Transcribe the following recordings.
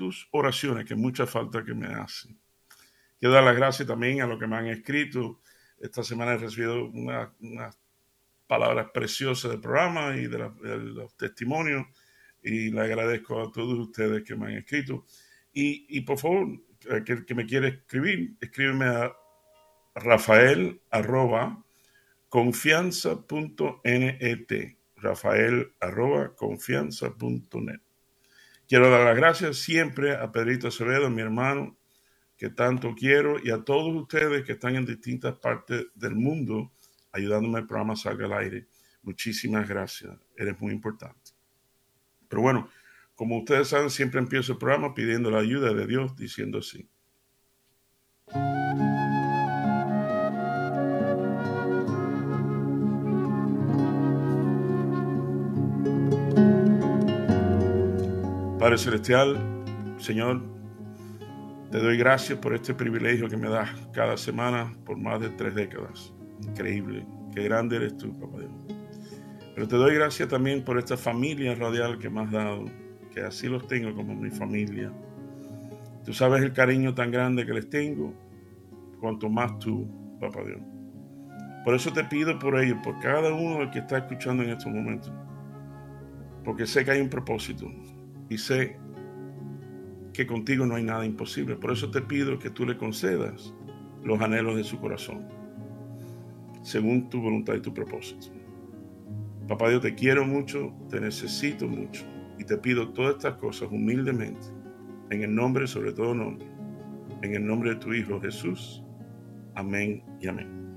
tus oraciones, que mucha falta que me hacen. Quiero dar las gracias también a los que me han escrito. Esta semana he recibido unas palabras preciosas del programa y de, los testimonios y le agradezco a todos ustedes que me han escrito. Y, por favor, que, que me quiere escribir, escríbeme a rafael arroba confianza.net. Rafael arroba confianza.net. Quiero dar las gracias siempre a Pedrito Acevedo, mi hermano, que tanto quiero, y a todos ustedes que están en distintas partes del mundo ayudándome al programa Salga al Aire. Muchísimas gracias, eres muy importante. Pero bueno, como ustedes saben, siempre empiezo el programa pidiendo la ayuda de Dios, diciendo así. Padre Celestial, Señor, te doy gracias por este privilegio que me das cada semana por más de tres décadas. Increíble, qué grande eres tú, papá Dios. Pero te doy gracias también por esta familia radial que me has dado, que así los tengo como mi familia. Tú sabes el cariño tan grande que les tengo, cuanto más tú, papá Dios. Por eso te pido por ellos, por cada uno que está escuchando en estos momentos, porque sé que hay un propósito y sé que contigo no hay nada imposible. Por eso te pido que tú le concedas los anhelos de su corazón, según tu voluntad y tu propósito. Papá Dios, te quiero mucho, te necesito mucho y te pido todas estas cosas humildemente, en el nombre, sobre todo nombre, en el nombre de tu Hijo Jesús. Amén y amén.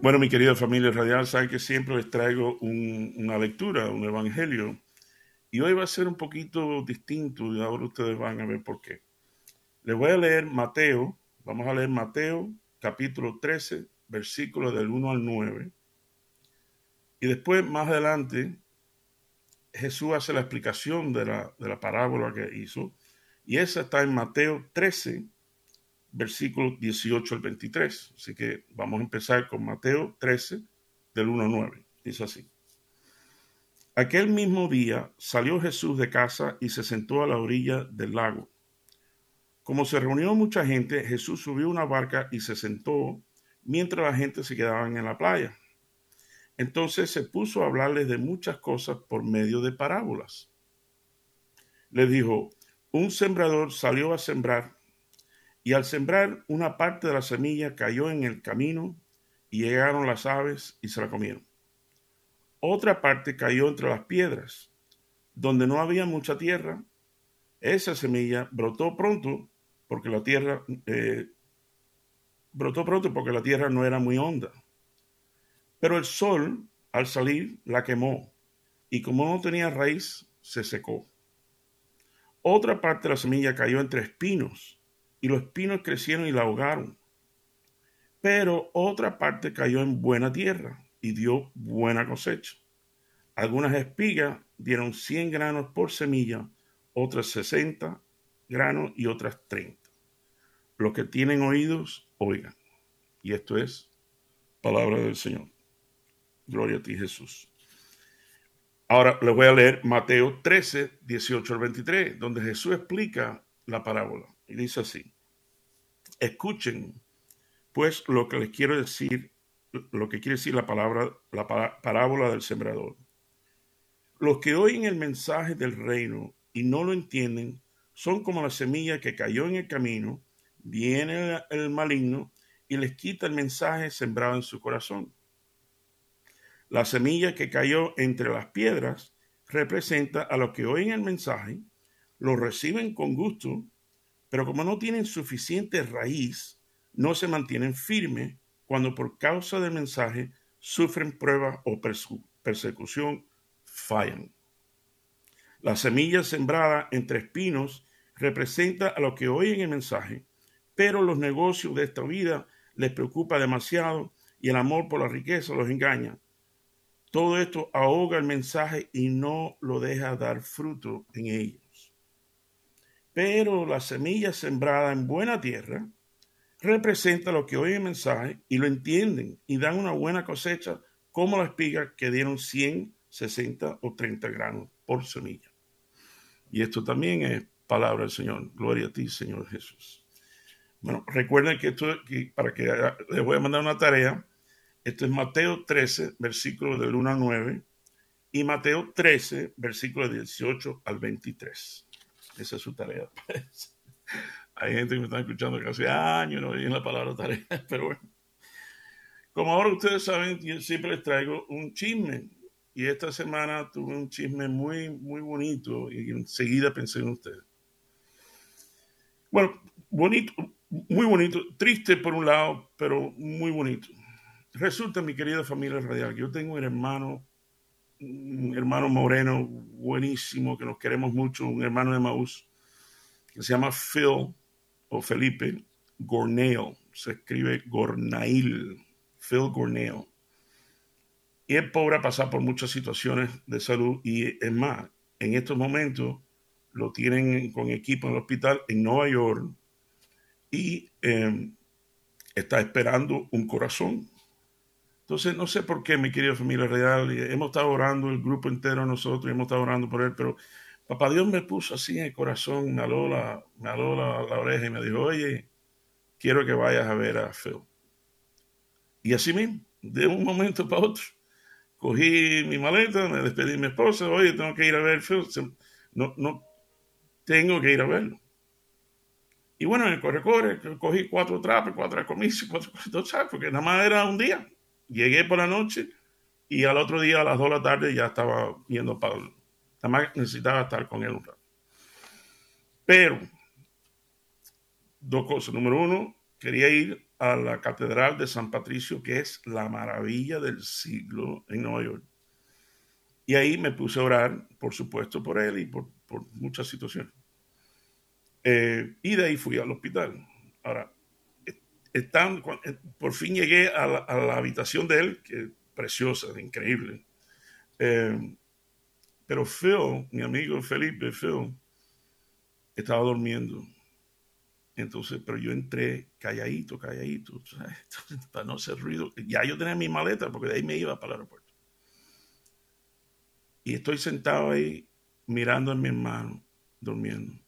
Bueno, mi querida familia radial, saben que siempre les traigo una lectura, un evangelio, y hoy va a ser un poquito distinto y ahora ustedes van a ver por qué. Les voy a leer Mateo, vamos a leer Mateo capítulo 13, versículos del 1 al 9, y después más adelante Jesús hace la explicación de la, de la parábola que hizo, y esa está en Mateo 13, versículo 18 al 23. Así que vamos a empezar con Mateo 13, del 1 al 9. Dice así. Aquel mismo día salió Jesús de casa y se sentó a la orilla del lago. Como se reunió mucha gente, Jesús subió una barca y se sentó mientras la gente se quedaba en la playa. Entonces se puso a hablarles de muchas cosas por medio de parábolas. Les dijo, un sembrador salió a sembrar y al sembrar una parte de la semilla cayó en el camino y llegaron las aves y se la comieron. Otra parte cayó entre las piedras, donde no había mucha tierra. Esa semilla brotó pronto porque la tierra eh, brotó pronto porque la tierra no era muy honda. Pero el sol al salir la quemó y como no tenía raíz se secó. Otra parte de la semilla cayó entre espinos y los espinos crecieron y la ahogaron. Pero otra parte cayó en buena tierra y dio buena cosecha. Algunas espigas dieron 100 granos por semilla, otras 60 granos y otras 30. Los que tienen oídos, oigan. Y esto es palabra del Señor. Gloria a ti, Jesús. Ahora les voy a leer Mateo 13, 18 al 23, donde Jesús explica la parábola. Y dice así, escuchen pues lo que les quiero decir, lo que quiere decir la palabra, la parábola del sembrador. Los que oyen el mensaje del reino y no lo entienden son como la semilla que cayó en el camino, viene el maligno y les quita el mensaje sembrado en su corazón. La semilla que cayó entre las piedras representa a los que oyen el mensaje, lo reciben con gusto pero como no tienen suficiente raíz, no se mantienen firmes cuando por causa del mensaje sufren pruebas o persecución, fallan. La semilla sembrada entre espinos representa a lo que oyen el mensaje, pero los negocios de esta vida les preocupa demasiado y el amor por la riqueza los engaña. Todo esto ahoga el mensaje y no lo deja dar fruto en ellos. Pero la semilla sembrada en buena tierra representa lo que oyen el mensaje y lo entienden y dan una buena cosecha como las espigas que dieron 100, 60 o 30 granos por semilla. Y esto también es palabra del Señor. Gloria a ti, Señor Jesús. Bueno, recuerden que esto, para que les voy a mandar una tarea, esto es Mateo 13, versículo del 1 al 9, y Mateo 13, versículo 18 al 23. Esa es su tarea. Hay gente que me está escuchando que hace años no oyen la palabra tarea, pero bueno. Como ahora ustedes saben, yo siempre les traigo un chisme. Y esta semana tuve un chisme muy, muy bonito y enseguida pensé en ustedes. Bueno, bonito, muy bonito, triste por un lado, pero muy bonito. Resulta, mi querida familia radial, que yo tengo un hermano, un hermano moreno buenísimo, que nos queremos mucho, un hermano de Maús, que se llama Phil o Felipe Gorneo, se escribe Gornail, Phil Gorneo. Y es pobre a pasar por muchas situaciones de salud y es más, en estos momentos lo tienen con equipo en el hospital en Nueva York y em, está esperando un corazón. Entonces, no sé por qué, mi querida familia real, hemos estado orando, el grupo entero nosotros, hemos estado orando por él, pero papá Dios me puso así en el corazón, me aló la, me aló la, la oreja y me dijo, oye, quiero que vayas a ver a Phil. Y así mismo, de un momento para otro, cogí mi maleta, me despedí de mi esposa, oye, tengo que ir a ver a Phil. No, no, tengo que ir a verlo. Y bueno, en el corre-corre, cogí cuatro trapos, cuatro comisiones, cuatro, cuatro trapos, porque nada más era un día. Llegué por la noche y al otro día a las dos de la tarde ya estaba yendo para... Nada más necesitaba estar con él un rato. Pero, dos cosas. Número uno, quería ir a la Catedral de San Patricio, que es la maravilla del siglo en Nueva York. Y ahí me puse a orar, por supuesto, por él y por, por muchas situaciones. Eh, y de ahí fui al hospital. Ahora, eh, por fin llegué a la, habitación de él, que es preciosa, increíble. Eh, pero Phil, mi amigo Felipe, Phil, estaba durmiendo. Entonces, pero yo entré calladito, calladito, para no hacer ruido. Ya yo tenía mi maleta porque de ahí me iba para el aeropuerto. Y estoy sentado ahí mirando a mi hermano durmiendo.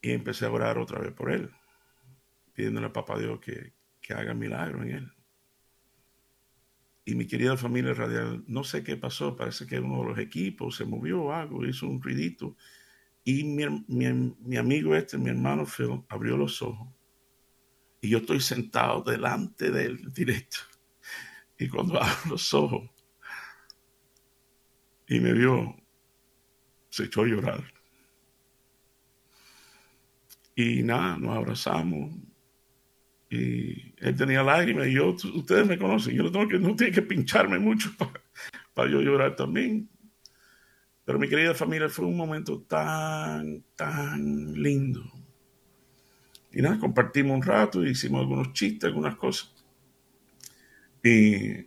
Y empecé a orar otra vez por él, pidiéndole a Papá Dios que, que haga milagro en él. Y mi querida familia radial, no sé qué pasó, parece que uno de los equipos se movió o algo, hizo un ruidito. Y mi, mi, amigo este, mi hermano Phil, abrió los ojos. Y yo estoy sentado delante de él directo. Y cuando abro los ojos y me vio, se echó a llorar. Y nada, nos abrazamos. Y él tenía lágrimas y yo, ustedes me conocen, yo no tengo que, no tiene que pincharme mucho para, yo llorar también. Pero mi querida familia, fue un momento tan, tan lindo. Y nada, compartimos un rato, hicimos algunos chistes, algunas cosas. Y, y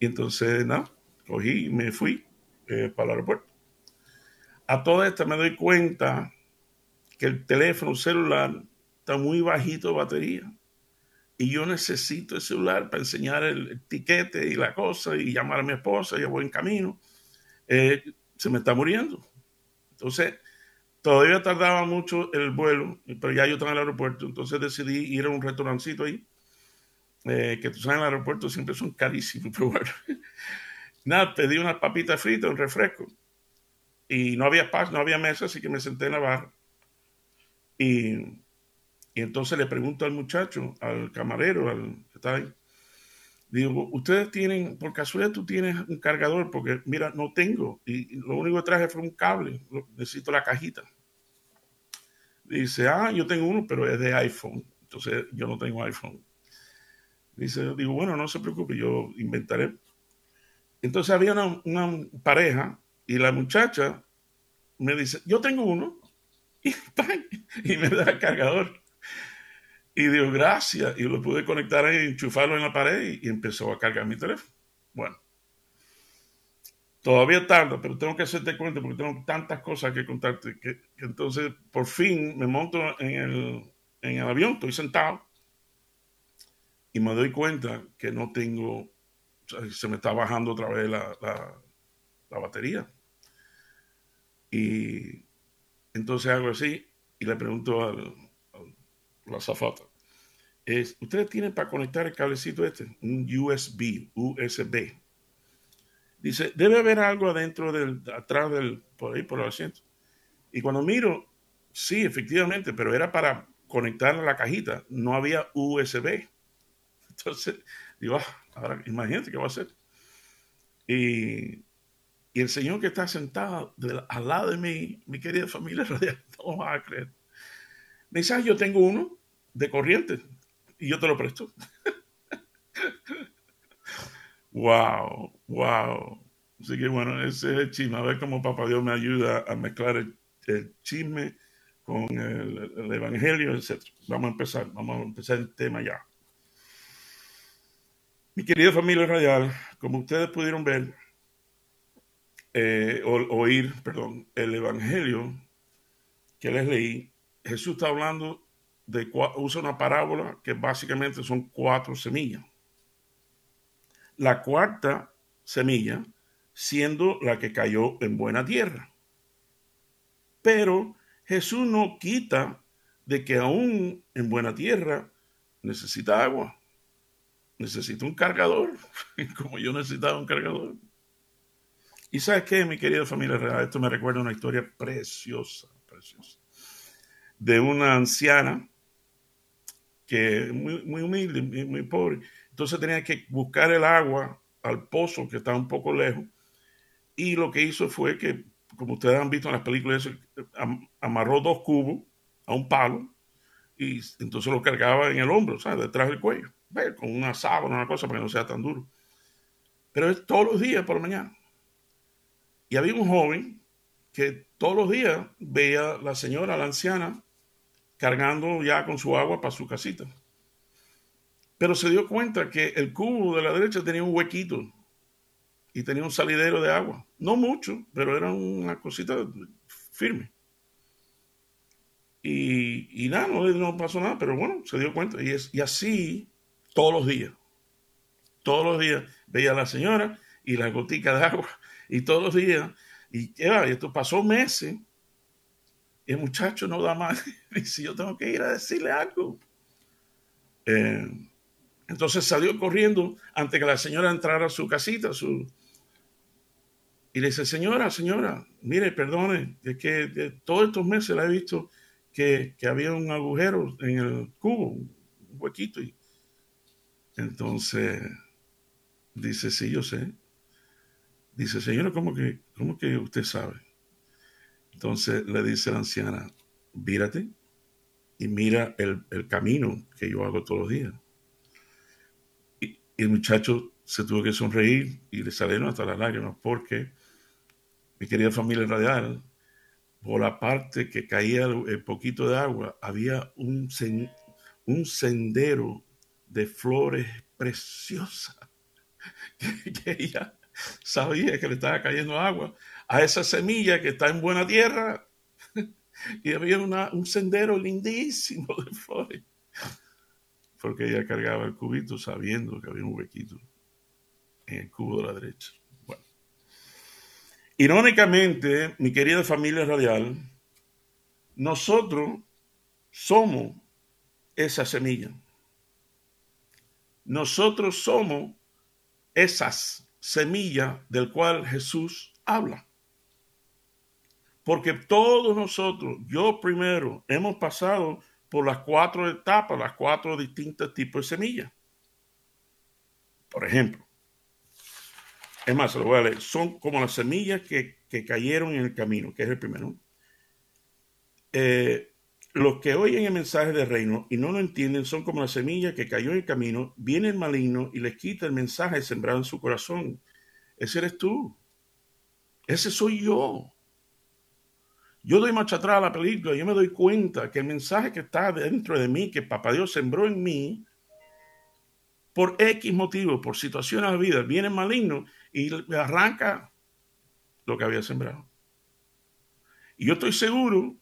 entonces, nada, cogí y me fui eh, para el aeropuerto. A toda esta me doy cuenta que el teléfono celular está muy bajito de batería. Y yo necesito el celular para enseñar el tiquete y la cosa y llamar a mi esposa, ya voy en camino. Eh, se me está muriendo. Entonces, todavía tardaba mucho el vuelo, pero ya yo estaba en el aeropuerto, entonces decidí ir a un restaurancito ahí, eh, que tú sabes, en el aeropuerto siempre son carísimos, pero bueno. Nada, pedí unas papitas fritas, un refresco. Y no había espacio, no había mesa, así que me senté en la barra. Y, y entonces le pregunto al muchacho, al camarero, al que está ahí, digo, ustedes tienen, por casualidad tú tienes un cargador, porque mira, no tengo. Y lo único que traje fue un cable, necesito la cajita. Dice, ah, yo tengo uno, pero es de iPhone. Entonces yo no tengo iPhone. Dice, digo, bueno, no se preocupe, yo inventaré. Entonces había una, pareja y la muchacha me dice, yo tengo uno. Y, y me da el cargador. Y digo, gracias. Y lo pude conectar ahí, enchufarlo en la pared y, empezó a cargar mi teléfono. Bueno. Todavía tarda, pero tengo que hacerte cuenta porque tengo tantas cosas que contarte que, entonces por fin me monto en el, en el avión, estoy sentado y me doy cuenta que no tengo, se me está bajando otra vez la, la batería. Y entonces hago así y le pregunto al, la zafata. Es, ustedes tienen para conectar el cablecito este, un USB, USB. Dice, debe haber algo adentro del, atrás del, por ahí, por el asiento. Y cuando miro, sí, efectivamente, pero era para conectar la cajita, no había USB. Entonces, digo, ah, ahora imagínate qué va a hacer. Y y el señor que está sentado al lado de mí, mi querida familia no va a creer. Me ah, yo tengo uno de corriente y yo te lo presto. wow, wow. Así que bueno, ese es el chisme. A ver cómo Papá Dios me ayuda a mezclar el, chisme con el, el, evangelio, etc. Vamos a empezar, vamos a empezar el tema ya. Mi querida familia radial, como ustedes pudieron ver, eh, oír, perdón, el Evangelio que les leí, Jesús está hablando de, usa una parábola que básicamente son cuatro semillas. La cuarta semilla siendo la que cayó en buena tierra. Pero Jesús no quita de que aún en buena tierra necesita agua, necesita un cargador, como yo necesitaba un cargador. Y sabes qué, mi querida familia real, esto me recuerda una historia preciosa, preciosa, de una anciana que muy, muy humilde, muy, pobre. Entonces tenía que buscar el agua al pozo que estaba un poco lejos. Y lo que hizo fue que, como ustedes han visto en las películas, amarró dos cubos a un palo y entonces lo cargaba en el hombro, ¿sabes? Detrás del cuello, con una sábana, una cosa para que no sea tan duro. Pero es todos los días por la mañana. Y había un joven que todos los días veía a la señora, la anciana, cargando ya con su agua para su casita. Pero se dio cuenta que el cubo de la derecha tenía un huequito y tenía un salidero de agua. No mucho, pero era una cosita firme. Y, nada, no, pasó nada, pero bueno, se dio cuenta. Y, y así todos los días. Todos los días veía a la señora y la gotica de agua y todos los días. Y esto pasó meses. El muchacho no da más. si yo tengo que ir a decirle algo. Eh, entonces salió corriendo antes que la señora entrara a su casita. Su... Y le dice, señora, señora, mire, perdone, es que todos estos meses la he visto que, que, había un agujero en el cubo, un huequito. Y... Entonces dice, sí, yo sé. Dice, señora, ¿cómo que, cómo que usted sabe? Entonces le dice la anciana, vírate y mira el, camino que yo hago todos los días. Y, el muchacho se tuvo que sonreír y le salieron hasta las lágrimas porque mi querida familia radial, por la parte que caía el, poquito de agua, había un, un sendero de flores preciosas que ella sabía que le estaba cayendo agua a esa semilla que está en buena tierra. y había un sendero lindísimo de flores. Porque ella cargaba el cubito sabiendo que había un huequito en el cubo de la derecha. Bueno. Irónicamente, mi querida familia radial, nosotros somos esa semilla. Nosotros somos esas semilla del cual Jesús habla. Porque todos nosotros, yo primero, hemos pasado por las cuatro etapas, las cuatro distintos tipos de semillas. Por ejemplo, es más, lo voy a leer, son como las semillas que, cayeron en el camino, que es el primero. Eh, los que oyen el mensaje del reino y no lo entienden son como la semilla que cayó en el camino, viene el maligno y les quita el mensaje sembrado en su corazón. Ese eres tú. Ese soy yo. Yo doy marcha atrás a la película, yo me doy cuenta que el mensaje que está dentro de mí, que Papá Dios sembró en mí, por X motivo, por situaciones de vida, viene maligno y arranca lo que había sembrado. Y yo estoy seguro,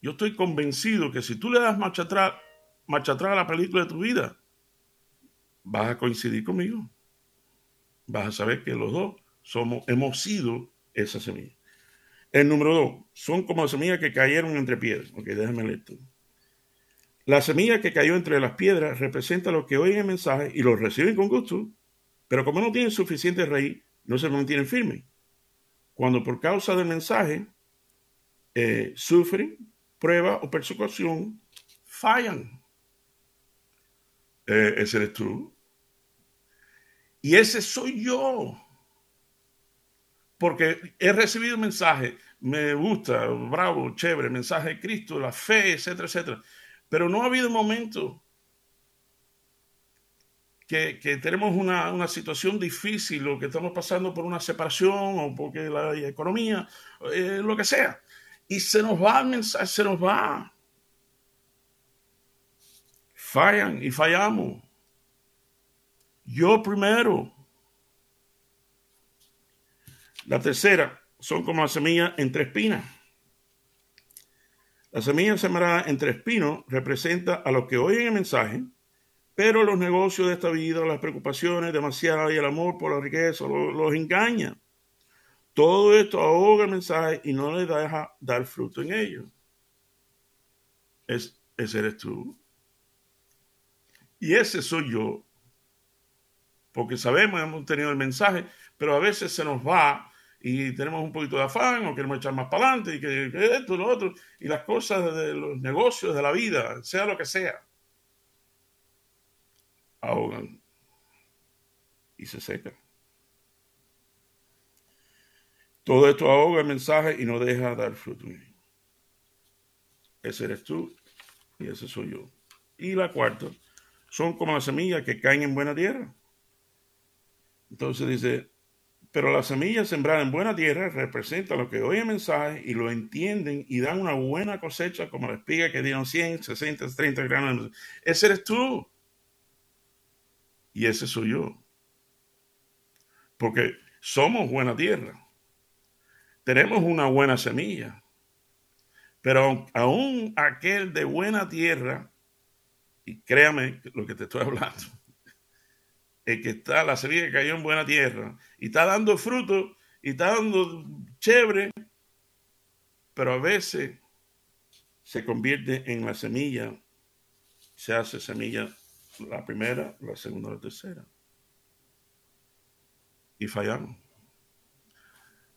yo estoy convencido que si tú le das marcha atrás, marcha atrás a la película de tu vida, vas a coincidir conmigo. Vas a saber que los dos somos, hemos sido esa semilla. El número dos, son como semillas que cayeron entre piedras. Ok, déjame leer esto. La semilla que cayó entre las piedras representa lo que oyen el mensaje y lo reciben con gusto, pero como no tienen suficiente raíz, no se mantienen firmes. Cuando por causa del mensaje eh, sufren prueba o persecución, fallan. Eh, ese eres. Y ese soy yo. Porque he recibido mensaje, me gusta, bravo, chévere, mensaje de Cristo, la fe, etcétera, etcétera. Pero no ha habido momento que, tenemos una, situación difícil o que estamos pasando por una separación o porque la economía, eh, lo que sea. Y se nos va el mensaje, se nos va. Fallan y fallamos. Yo primero. La tercera son como la semilla entre espinas. La semilla sembrada entre espinos representa a los que oyen el mensaje, pero los negocios de esta vida, las preocupaciones demasiadas y el amor por la riqueza los, engaña. Todo esto ahoga el mensaje y no le deja dar fruto en ello. Es, ese eres tú. Y ese soy yo. Porque sabemos, hemos tenido el mensaje, pero a veces se nos va y tenemos un poquito de afán o queremos echar más para adelante y que, que esto, lo otro. Y las cosas de los negocios, de la vida, sea lo que sea, ahogan y se secan. Todo esto ahoga el mensaje y no deja dar fruto. Ese eres tú y ese soy yo. Y la cuarta, son como las semillas que caen en buena tierra. Entonces dice, pero las semillas sembradas en buena tierra representan lo que oyen el mensaje y lo entienden y dan una buena cosecha como la espiga que dieron 100, 60, 30 granos. Ese eres tú. Y ese soy yo. Porque somos buena tierra tenemos una buena semilla. Pero aún aquel de buena tierra, y créame lo que te estoy hablando, el que está, la semilla que cayó en buena tierra, y está dando fruto, y está dando chévere, pero a veces se convierte en la semilla, se hace semilla la primera, la segunda, la tercera. Y fallamos.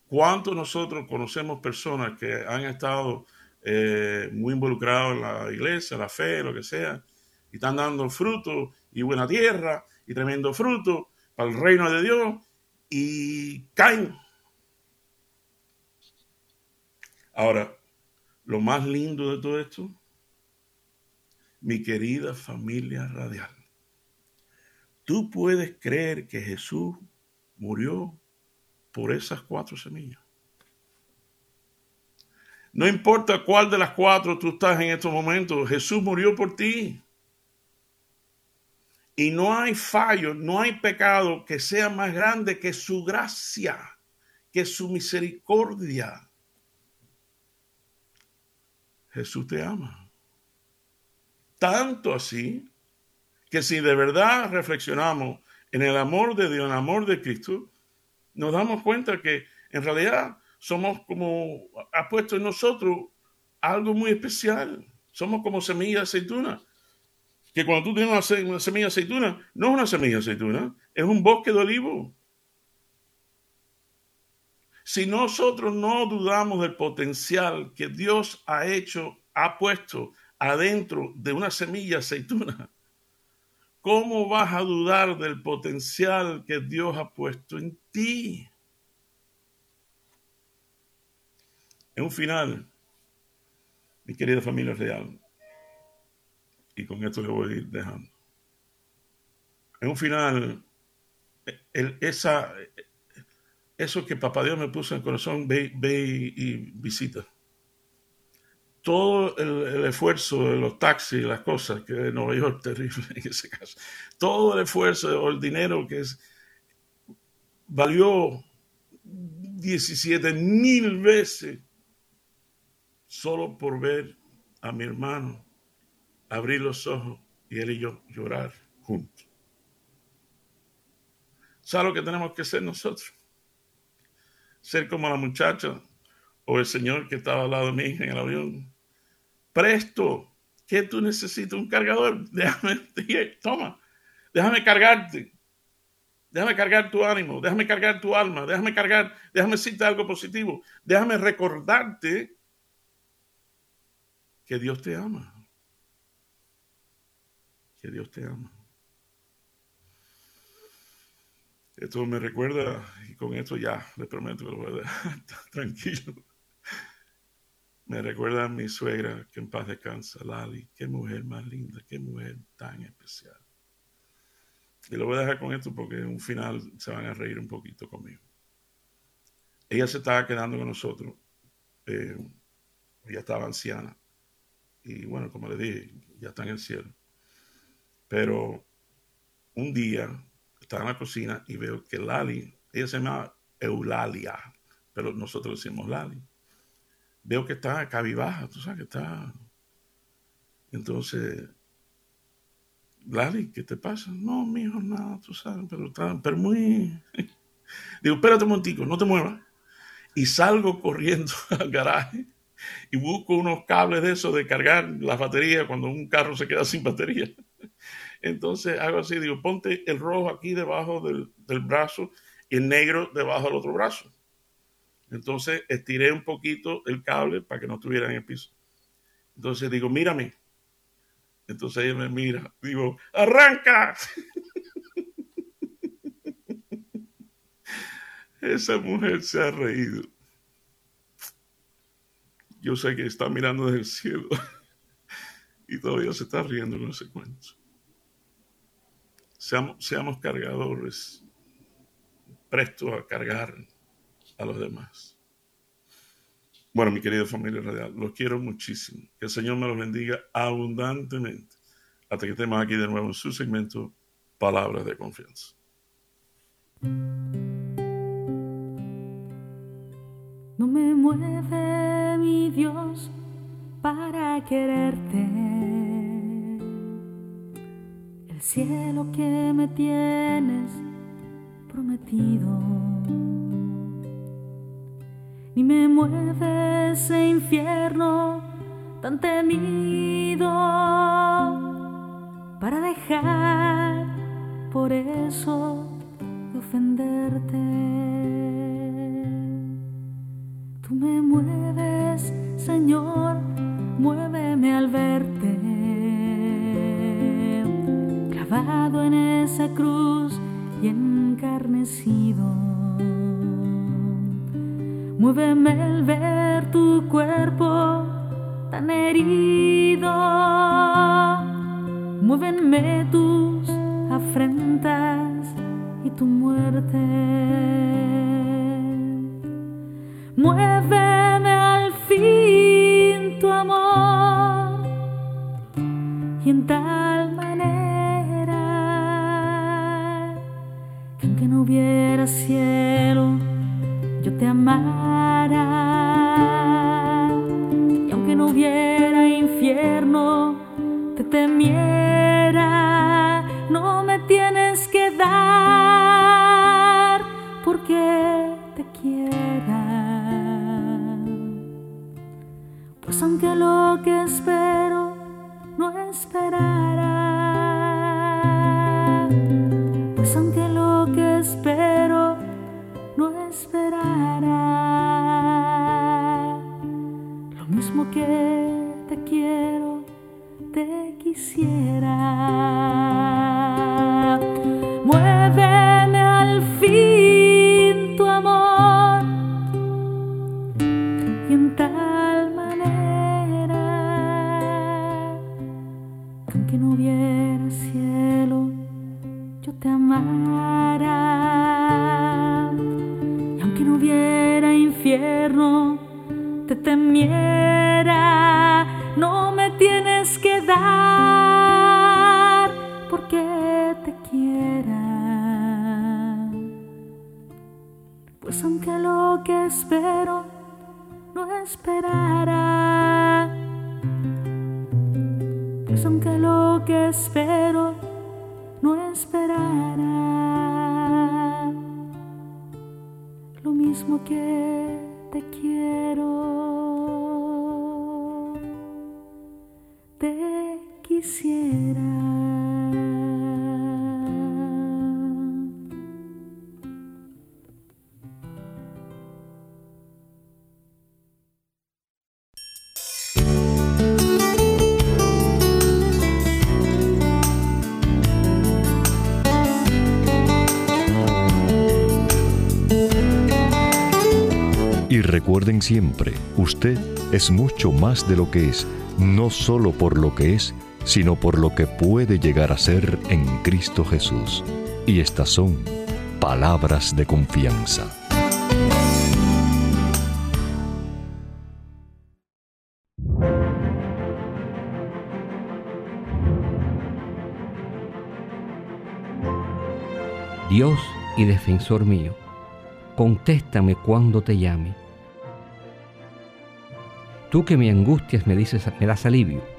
¿Cuántos nosotros conocemos personas que han estado eh, muy involucrados en la iglesia, la fe, lo que sea, y están dando fruto y buena tierra y tremendo fruto para el reino de Dios y caen? Ahora, lo más lindo de todo esto, mi querida familia radial, tú puedes creer que Jesús murió por esas cuatro semillas. No importa cuál de las cuatro tú estás en estos momentos, Jesús murió por ti. Y no hay fallo, no hay pecado que sea más grande que su gracia, que su misericordia. Jesús te ama. Tanto así que si de verdad reflexionamos en el amor de Dios, en el amor de Cristo, nos damos cuenta que en realidad somos como, ha puesto en nosotros algo muy especial. Somos como semilla de aceituna. Que cuando tú tienes una, semilla de aceituna, no es una semilla de aceituna, es un bosque de olivo. Si nosotros no dudamos del potencial que Dios ha hecho, ha puesto adentro de una semilla de aceituna, ¿Cómo vas a dudar del potencial que Dios ha puesto en ti? En un final, mi querida familia real, y con esto le voy a ir dejando. En un final, esa, eso que Papá Dios me puso en el corazón, ve, ve y visita. Todo el, esfuerzo de los taxis, las cosas, que en Nueva York terrible en ese caso, todo el esfuerzo o el dinero que es, valió 17 mil veces solo por ver a mi hermano abrir los ojos y él y yo llorar juntos. ¿Sabes lo que tenemos que hacer nosotros? Ser como la muchacha o el señor que estaba al lado de mí en el avión. Presto, ¿qué tú necesitas? Un cargador. Déjame, toma, déjame cargarte. Déjame cargar tu ánimo, déjame cargar tu alma, déjame cargar, déjame decirte algo positivo, déjame recordarte que Dios te ama. Que Dios te ama. Esto me recuerda, y con esto ya le prometo que lo voy a dejar tranquilo. Me recuerda a mi suegra, que en paz descansa, Lali. Qué mujer más linda, qué mujer tan especial. Y lo voy a dejar con esto porque en un final se van a reír un poquito conmigo. Ella se estaba quedando con nosotros. Eh, ella estaba anciana. Y bueno, como le dije, ya está en el cielo. Pero un día estaba en la cocina y veo que Lali, ella se llama Eulalia, pero nosotros decimos Lali. Veo que está cabibaja, tú sabes que está. Entonces Lali, ¿qué te pasa? No, mijo, nada, tú sabes, pero, pero muy... Digo, espérate un momentico, no te muevas. Y salgo corriendo al garaje y busco unos cables de eso de cargar la batería cuando un carro se queda sin batería. Entonces hago así, digo, ponte el rojo aquí debajo del, brazo y el negro debajo del otro brazo. Entonces estiré un poquito el cable para que no estuviera en el piso. Entonces digo, mírame, entonces ella me mira, digo, arranca. Esa mujer se ha reído. Yo sé que está mirando desde el cielo y todavía se está riendo con ese cuento. Seamos, seamos cargadores, prestos a cargar a los demás. Bueno, mi querida familia radial, los quiero muchísimo. Que el Señor me los bendiga abundantemente. Hasta que estemos aquí de nuevo en su segmento Palabras de Confianza. No me mueve mi Dios para quererte. El cielo que me tienes prometido ni me mueve ese infierno tan temido para dejar por eso de ofenderte. Cruz y encarnecido Muéveme el ver tu cuerpo tan herido. Muévenme tus afrentas y tu muerte. Muéveme al fin tu amor y recuerden siempre, usted es mucho más de lo que es, no solo por lo que es, sino por lo que puede llegar a ser en Cristo Jesús. Y estas son palabras de confianza. Dios y defensor mío, contéstame cuando te llame. Tú que me angustias me dices, me das alivio.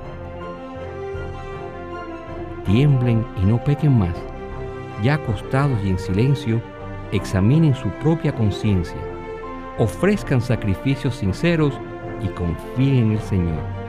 Tiemblen y no pequen más. Ya acostados y en silencio, examinen su propia conciencia. Ofrezcan sacrificios sinceros y confíen en el Señor.